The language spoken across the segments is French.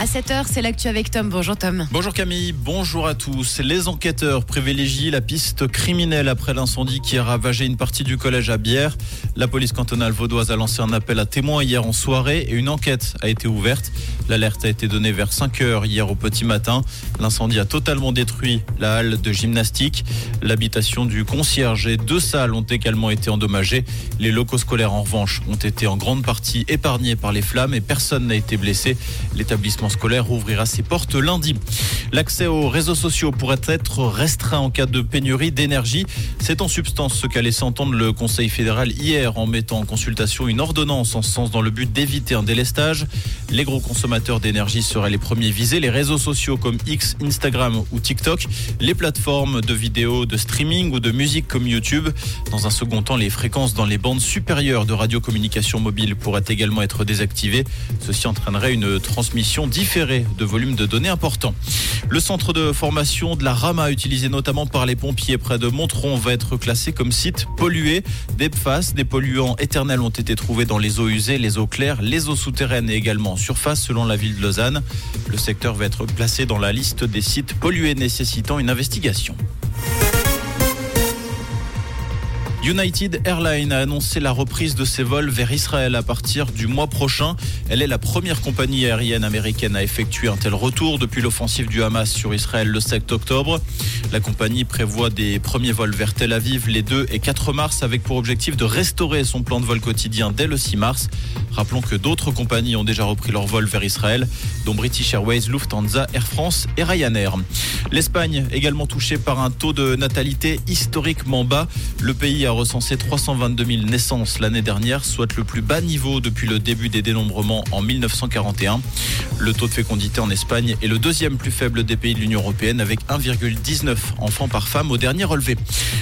À 7h, c'est l'actu avec Tom. Bonjour Tom. Bonjour Camille, bonjour à tous. Les enquêteurs privilégient la piste criminelle après l'incendie qui a ravagé une partie du collège à Bière. La police cantonale vaudoise a lancé un appel à témoins hier en soirée et une enquête a été ouverte. L'alerte a été donnée vers 5 h hier au petit matin. L'incendie a totalement détruit la halle de gymnastique. L'habitation du concierge et deux salles ont également été endommagées. Les locaux scolaires en revanche ont été en grande partie épargnés par les flammes et personne n'a été blessé. L'établissement scolaire ouvrira ses portes lundi. L'accès aux réseaux sociaux pourrait être restreint en cas de pénurie d'énergie. C'est en substance ce qu'a laissé entendre le Conseil fédéral hier en mettant en consultation une ordonnance en ce sens dans le but d'éviter un délestage. Les gros consommateurs d'énergie seraient les premiers visés. Les réseaux sociaux comme X, Instagram ou TikTok, les plateformes de vidéos, de streaming ou de musique comme YouTube. Dans un second temps, les fréquences dans les bandes supérieures de radiocommunication mobile pourraient également être désactivées. Ceci entraînerait une transmission différée de volumes de données importants. Le centre de formation de la Rama, utilisé notamment par les pompiers près de Monteron, va être classé comme site pollué. Des PFAS, des polluants éternels ont été trouvés dans les eaux usées, les eaux claires, les eaux souterraines et également en surface selon la ville de Lausanne. Le secteur va être placé dans la liste des sites pollués nécessitant une investigation. United Airlines a annoncé la reprise de ses vols vers Israël à partir du mois prochain. Elle est la première compagnie aérienne américaine à effectuer un tel retour depuis l'offensive du Hamas sur Israël le 7 octobre. La compagnie prévoit des premiers vols vers Tel Aviv les 2 et 4 mars avec pour objectif de restaurer son plan de vol quotidien dès le 6 mars. Rappelons que d'autres compagnies ont déjà repris leur vol vers Israël, dont British Airways, Lufthansa, Air France et Ryanair. L'Espagne, également touchée par un taux de natalité historiquement bas, le pays a recensé 322 000 naissances l'année dernière, soit le plus bas niveau depuis le début des dénombrements en 1941. Le taux de fécondité en Espagne est le deuxième plus faible des pays de l'Union européenne avec 1,19 enfants par femme au dernier relevé.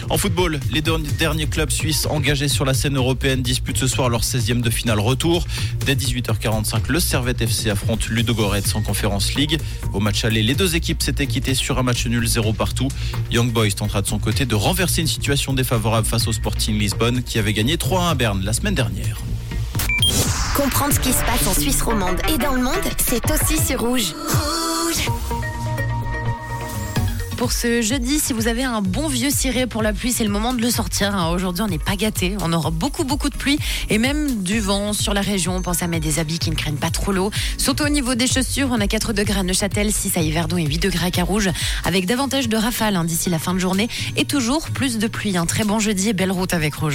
En football, les derniers clubs suisses engagés sur la scène européenne disputent ce soir leur 16e de finale retour. Dès 18h45, le Servette FC affronte Ludogorets en Conférence League. Au match aller, les deux équipes s'étaient quittées sur un match nul 0 partout. Young Boys tentera de son côté de renverser une situation défavorable face au Sporting Lisbonne qui avait gagné 3-1 à Berne la semaine dernière. Comprendre ce qui se passe en Suisse romande et dans le monde, c'est aussi sur Rouge. Rouge pour ce jeudi, si vous avez un bon vieux ciré pour la pluie, c'est le moment de le sortir. Hein. Aujourd'hui, on n'est pas gâté. On aura beaucoup, beaucoup de pluie et même du vent sur la région. Pensez à mettre des habits qui ne craignent pas trop l'eau. Surtout au niveau des chaussures, on a 4 degrés à Neuchâtel, 6 à Yverdon et 8 degrés à Carouge, avec davantage de rafales hein, d'ici la fin de journée et toujours plus de pluie. Un très bon jeudi et belle route avec Rouge.